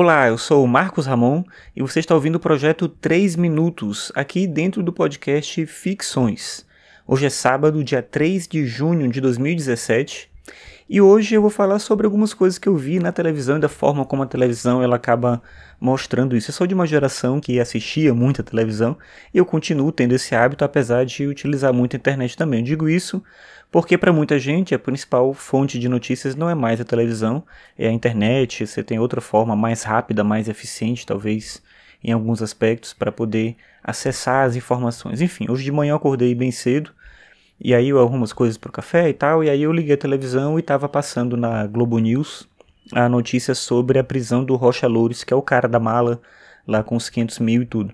Olá, eu sou o Marcos Ramon e você está ouvindo o projeto 3 Minutos aqui dentro do podcast Ficções. Hoje é sábado, dia 3 de junho de 2017 e hoje eu vou falar sobre algumas coisas que eu vi na televisão e da forma como a televisão ela acaba mostrando isso. Eu sou de uma geração que assistia muito a televisão e eu continuo tendo esse hábito apesar de utilizar muito a internet também. Eu digo isso porque para muita gente a principal fonte de notícias não é mais a televisão, é a internet. Você tem outra forma mais rápida, mais eficiente, talvez em alguns aspectos, para poder acessar as informações. Enfim, hoje de manhã eu acordei bem cedo e aí eu arrumo as coisas pro café e tal, e aí eu liguei a televisão e estava passando na Globo News a notícia sobre a prisão do Rocha Loures, que é o cara da mala lá com os 500 mil e tudo.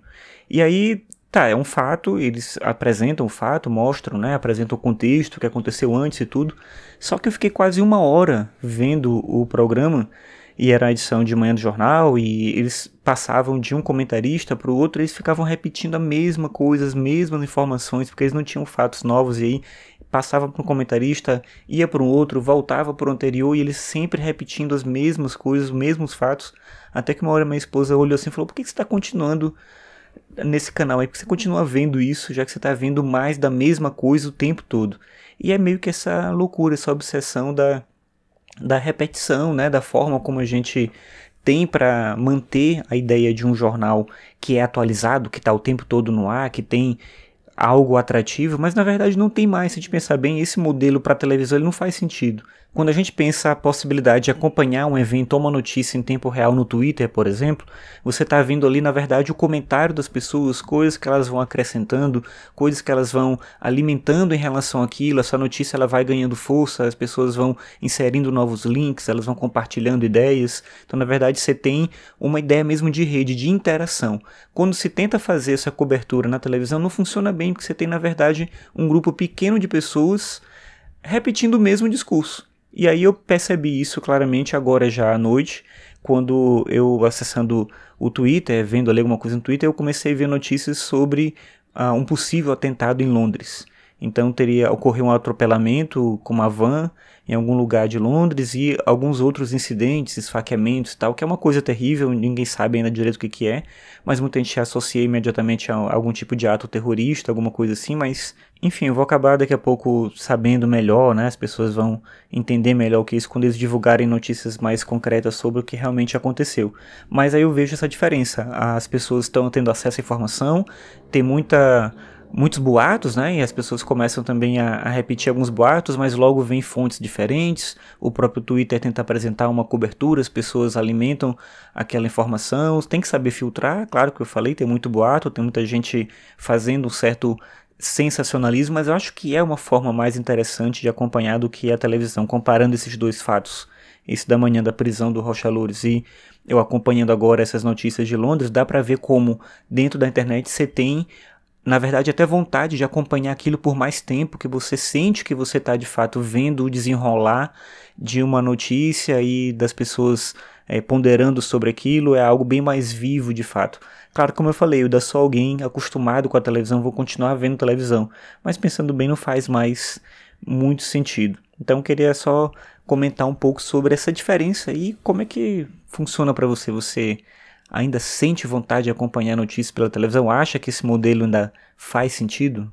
E aí, tá, é um fato, eles apresentam o fato, mostram, né, apresentam o contexto, o que aconteceu antes e tudo. Só que eu fiquei quase uma hora vendo o programa e era a edição de manhã do jornal e eles passavam de um comentarista para o outro, eles ficavam repetindo a mesma coisa, as mesmas informações, porque eles não tinham fatos novos e aí passava para um comentarista, ia para um outro, voltava para o anterior e eles sempre repetindo as mesmas coisas, os mesmos fatos, até que uma hora minha esposa olhou assim e falou: "Por que você está continuando nesse canal aí? Por que você continua vendo isso, já que você está vendo mais da mesma coisa o tempo todo?" E é meio que essa loucura, essa obsessão da da repetição, né, da forma como a gente tem para manter a ideia de um jornal que é atualizado, que está o tempo todo no ar, que tem algo atrativo, mas na verdade não tem mais. Se a gente pensar bem, esse modelo para televisão ele não faz sentido. Quando a gente pensa a possibilidade de acompanhar um evento ou uma notícia em tempo real no Twitter, por exemplo, você está vendo ali, na verdade, o comentário das pessoas, coisas que elas vão acrescentando, coisas que elas vão alimentando em relação àquilo, essa notícia ela vai ganhando força, as pessoas vão inserindo novos links, elas vão compartilhando ideias. Então, na verdade, você tem uma ideia mesmo de rede, de interação. Quando se tenta fazer essa cobertura na televisão, não funciona bem, porque você tem, na verdade, um grupo pequeno de pessoas repetindo o mesmo discurso. E aí eu percebi isso claramente agora já à noite, quando eu acessando o Twitter, vendo ali alguma coisa no Twitter, eu comecei a ver notícias sobre uh, um possível atentado em Londres. Então teria ocorrido um atropelamento com uma van em algum lugar de Londres e alguns outros incidentes, esfaqueamentos e tal, que é uma coisa terrível, ninguém sabe ainda direito o que, que é, mas muita gente associa imediatamente a algum tipo de ato terrorista, alguma coisa assim, mas enfim, eu vou acabar daqui a pouco sabendo melhor, né? As pessoas vão entender melhor o que é isso quando eles divulgarem notícias mais concretas sobre o que realmente aconteceu. Mas aí eu vejo essa diferença. As pessoas estão tendo acesso à informação, tem muita muitos boatos, né? E as pessoas começam também a, a, repetir alguns boatos, mas logo vem fontes diferentes. O próprio Twitter tenta apresentar uma cobertura, as pessoas alimentam aquela informação. Tem que saber filtrar, claro que eu falei, tem muito boato, tem muita gente fazendo um certo sensacionalismo, mas eu acho que é uma forma mais interessante de acompanhar do que a televisão, comparando esses dois fatos. Esse da manhã da prisão do Rocha Loures e eu acompanhando agora essas notícias de Londres, dá para ver como dentro da internet você tem, na verdade, até vontade de acompanhar aquilo por mais tempo, que você sente que você está de fato vendo o desenrolar de uma notícia e das pessoas é, ponderando sobre aquilo, é algo bem mais vivo de fato. Claro, como eu falei, eu da só alguém acostumado com a televisão, vou continuar vendo televisão, mas pensando bem, não faz mais muito sentido. Então, queria só comentar um pouco sobre essa diferença e como é que funciona para você. Você ainda sente vontade de acompanhar notícias pela televisão? Acha que esse modelo ainda faz sentido?